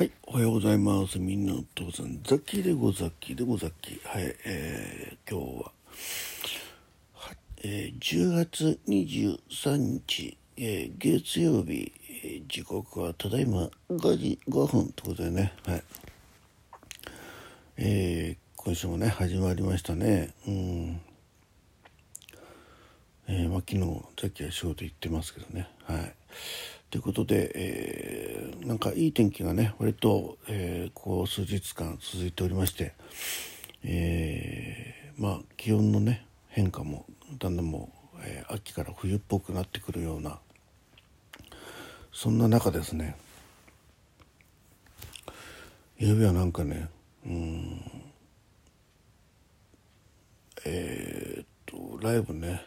はい、おはようございます。みんなのお父さん、ザッキーでござっきでござっき。はい、えー、今日は、はえー、10月23日、えー、月曜日、えー時刻はただいま5時5分ということでね、はい。えー、今週もね、始まりましたね。うん。えーまあ、昨日さっきは仕事行ってますけどねはいということで、えーなんかいい天気がね割と、えーこう数日間続いておりまして、えーまあ気温のね変化もだんだんもう、えー秋から冬っぽくなってくるようなそんな中ですねゆうべはなんかねうんえーっとライブね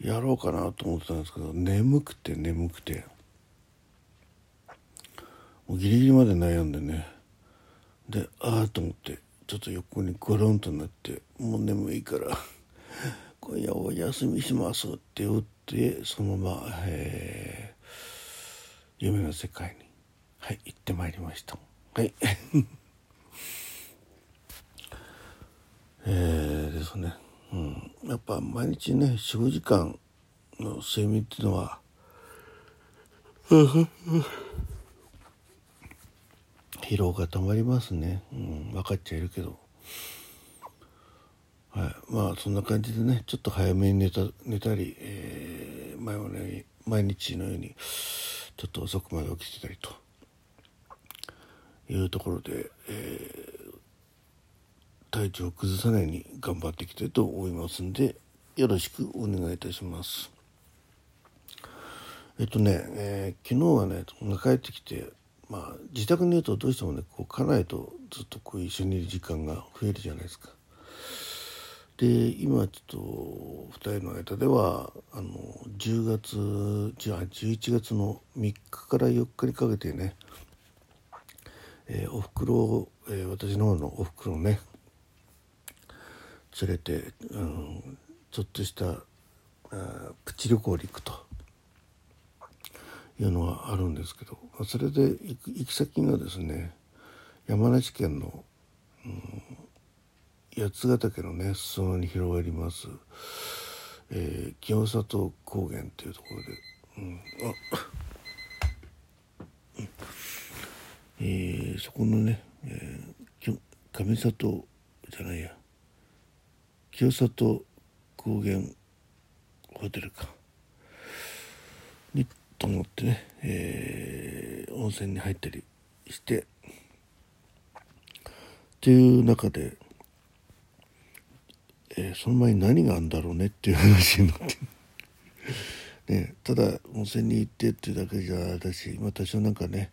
やろうかなと思ってたんですけど眠くて眠くて。もうギリギリまで悩んでね。でああと思ってちょっと横にゴロンとなってもう眠いから 今夜お休みしますって打ってそのまま、えー夢の世界にはい行ってまいりました。はい。えーですね、うん、やっぱ毎日ね45時間の睡眠っていうのは疲労がたまりますね、うん、分かっちゃいるけど、はい、まあそんな感じでねちょっと早めに寝た寝たり、えー前もね毎日のようにちょっと遅くまで起きてたりというところで、えー体調を崩さないように頑張っていきたいと思いますんでよろしくお願いいたします。えっとね、えー昨日はね帰ってきてまあ自宅にいるとどうしてもねこう家内とずっとこう一緒にいる時間が増えるじゃないですか。で今ちょっと2人の間ではあの10月じゃあ11月の3日から4日にかけてね、えーおふくろ、えー私の方のおふくろね連れて、うん、ちょっとしたあプチ旅行に行くと。いうのがあるんですけどそれで行く行き先がですね山梨県の、うん、八ヶ岳のね裾野に広がります、えー清里高原というところで、うん、あえーそこのね、えー上里じゃないや。清里高原ホテルか。にと思ってね、えー温泉に入ったりして。っていう中で、えーその前に何があるんだろうねっていう話になって、ね、ただ温泉に行ってっていうだけじゃあだし、まあ、多少なんかね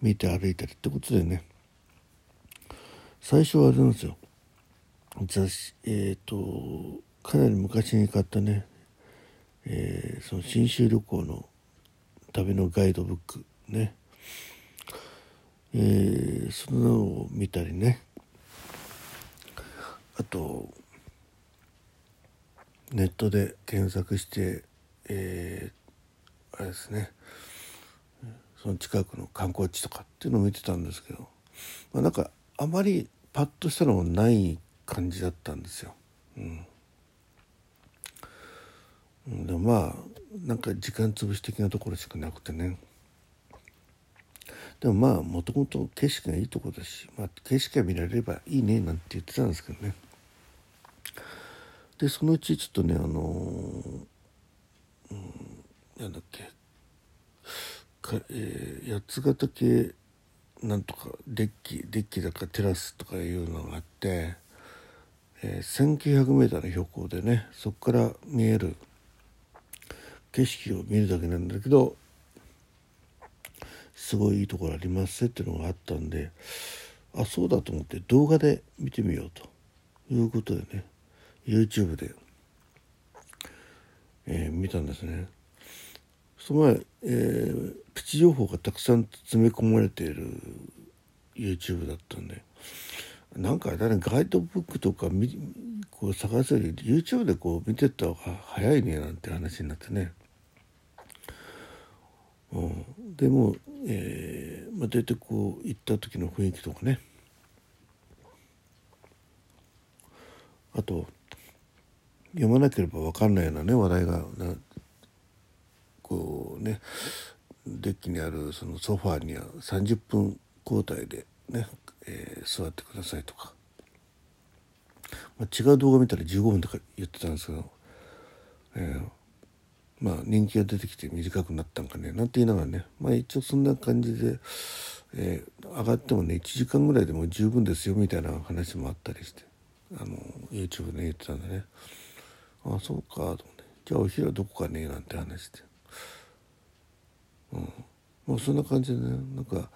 見て歩いたりってことでね。最初はあれなんですよ。雑誌えっ、とかなり昔に買ったね、えーその信州旅行の旅のガイドブックね、えーそののを見たりね。あとネットで検索して、えーあれですね。その近くの観光地とかっていうのを見てたんですけど、まあ、なんかあまりパッとしたのもない感じだったんですよ。うん、でもまあなんか時間潰し的なところしかなくてね。でもまあもともと景色がいいとこだし、まあ、景色が見られればいいねなんて言ってたんですけどね。でそのうちちょっとねあのーうんなんだっけ。か、えー八ヶ岳なんとかデッキデッキだかテラスとかいうのがあって、えー 1900m の標高でねそこから見える景色を見るだけなんだけどすごいいいところありますっていうのがあったんであそうだと思って動画で見てみようということでね YouTube で、えー見たんですね。その前、えープチ情報がたくさん詰め込まれている YouTube だったんでなんか誰ガイドブックとか見こう探すより YouTube でこう見てった方が早いねなんて話になってね。うん、でもえーまあ、大体こう行った時の雰囲気とかねあと読まなければ分かんないようなね話題がなこうねデッキにあるそのソファーには30分交代でね、えー、座ってくださいとか、まあ、違う動画見たら15分とか言ってたんですけど、えー、まあ人気が出てきて短くなったんかねなんて言いながらね。まあ一応そんな感じで、えー、上がってもね1時間ぐらいでも十分ですよみたいな話もあったりしてあの YouTube で言ってたんでね。ああそうかと思って。じゃあお昼はどこかねなんて話して。うん。もうそんな感じでねなんか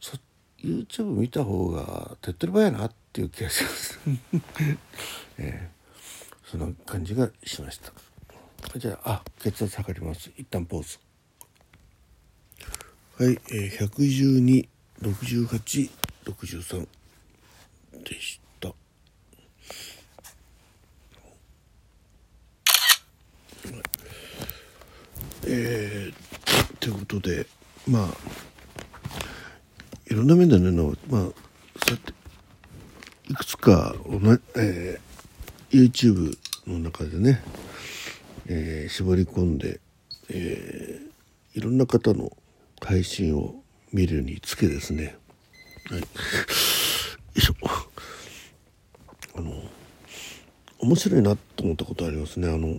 そ YouTube 見た方が手っ取り早いなっていう気がします。えー、そんな感じがしました。じゃああ血圧測ります。一旦ポーズ。はい、えー、1126863でした。えー、ということでまあいろんな面でねのまあそうやっていくつかおな、えー、YouTube の中でねえー、絞り込んで、えー、いろんな方の配信を見るにつけですね、はい、よいしょ。あの面白いなと思ったことありますね。あの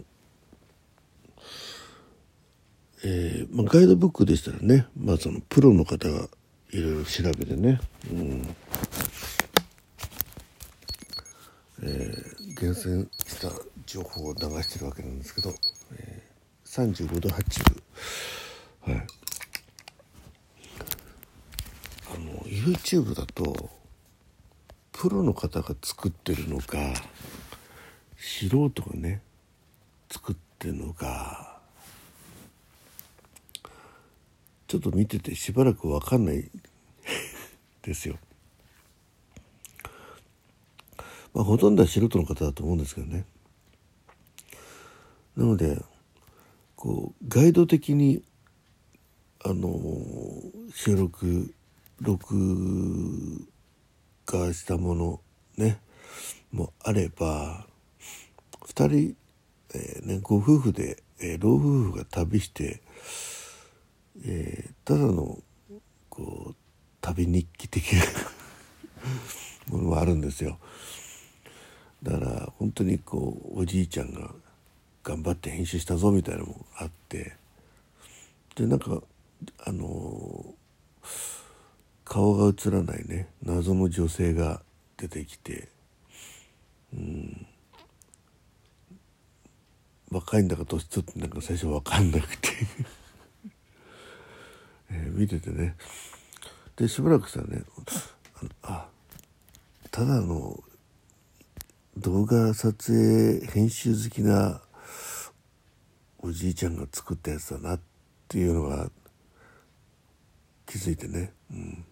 えーまあ、ガイドブックでしたらね、まあ、そのプロの方がいろいろ調べてね、うん。えー、厳選した情報を流してるわけなんですけど、えー、35度8分。はい。あの YouTube だとプロの方が作ってるのか素人がね作ってるのかちょっと見ててしばらく分かんない ですよ。まあ、ほとんどは素人の方だと思うんですけどね。なのでこうガイド的にあの収録録画したものねもあれば2人、えー、ね、ご夫婦で、えー、老夫婦が旅して、えー、ただのこう旅日記的なものもあるんですよ。だから本当にこうおじいちゃんが頑張って編集したぞみたいなのもあって。でなんかあの顔が映らないね謎の女性が出てきてうん。若いんだか年ちょっとなんか最初分かんなくて。えー、見ててね。でしばらくしたらねあただの動画撮影編集好きなおじいちゃんが作ったやつだなっていうのが気づいてね、うん、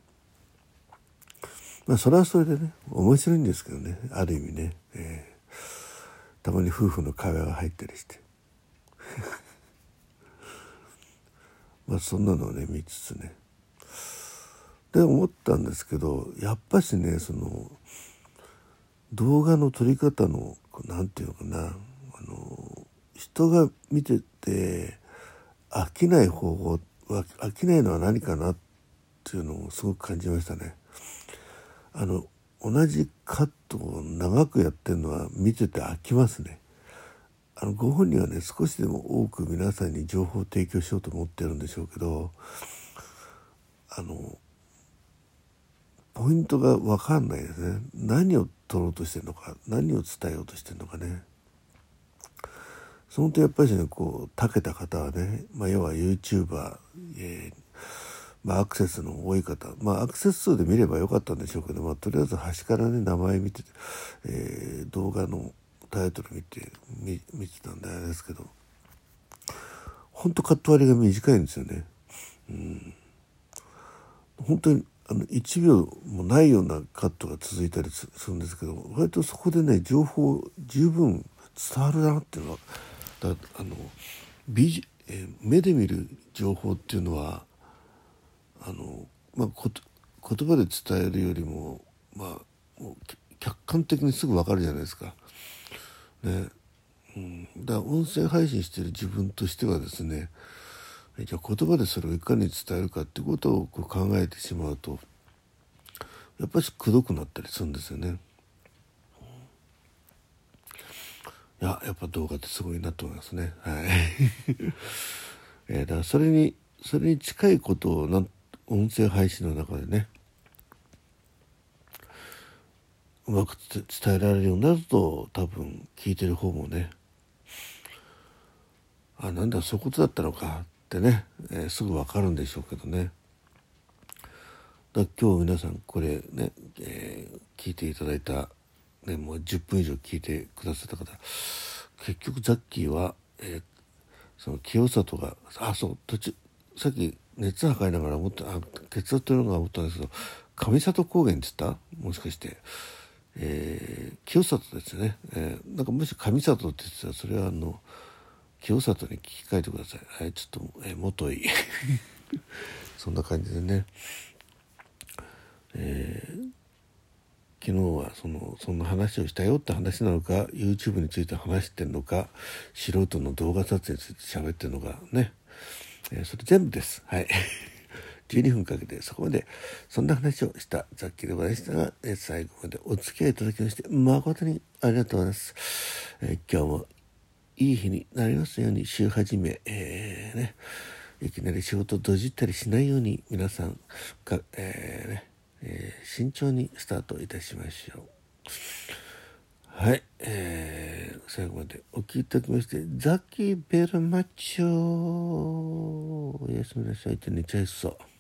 まあそれはそれでね面白いんですけどねある意味ね、えー、たまに夫婦の会話が入ったりして。まあそんなのをね見つつねで思ったんですけどやっぱしねその動画の撮り方の何て言うのかなあの人が見てて飽きない方法飽きないのは何かなっていうのをすごく感じましたね。あの同じカットを長くやってるのは見てて飽きますね。あのご本人はね少しでも多く皆さんに情報を提供しようと思ってるんでしょうけどあのポイントが分かんないですね何を取ろうとしてるのか何を伝えようとしてるのかね。そのとやっぱりねこうたけた方はね、まあ、要は YouTuber、えーまあ、アクセスの多い方まあアクセス数で見ればよかったんでしょうけど、まあ、とりあえず端からね名前見て、えー、動画のタイトル見て見見てたんであれですけどほんとカット割りが短いんですよね。うん、本当にあの1秒もないようなカットが続いたりするんですけど割とそこでね情報十分伝わるなっていうのはだあの美え目で見る情報っていうのはあの、まあ、こ言葉で伝えるよりも,、まあ、客観的にすぐ分かるじゃないですか。ねうん、だから音声配信してる自分としてはですねじゃあ言葉でそれをいかに伝えるかってことをこう考えてしまうとやっぱりくどくなったりするんですよね。いややっぱ動画ってすごいなと思いますね。はい。え、だからそれにそれに近いことをな音声配信の中でねうまく伝えられるようになると多分聞いてる方もねあなんだそういうことだったのかってね、えー、すぐ分かるんでしょうけどねだ今日皆さんこれね、えー、聞いていただいた、ね、もう10分以上聞いてくださった方結局ザッキーは、えー、その清里があそう途中さっき熱測りながら思ったあ血圧というのが思ったんですけど上里高原って言った？もしかして。えー、清里ですね、えー、なんかもし上里って言ってたらそれはあの清里に聞き換えてください。はいちょっと、えー、元い そんな感じでね、えー、昨日はそのそんな話をしたよって話なのか YouTube について話してんのか素人の動画撮影について喋ってるのかね、えー、それ全部です。はい。12分かけてそこまでそんな話をしたザッキーでございましたが、え最後までお付き合いいただきまして誠にありがとうございます。え今日もいい日になりますように週始め、えー、ね、いきなり仕事どじったりしないように皆さんが、えー、ねえー、慎重にスタートいたしましょう。はい、えー、最後までお聞きいただきましてザキベルマッチョおやすみなさいって寝ちゃいそう。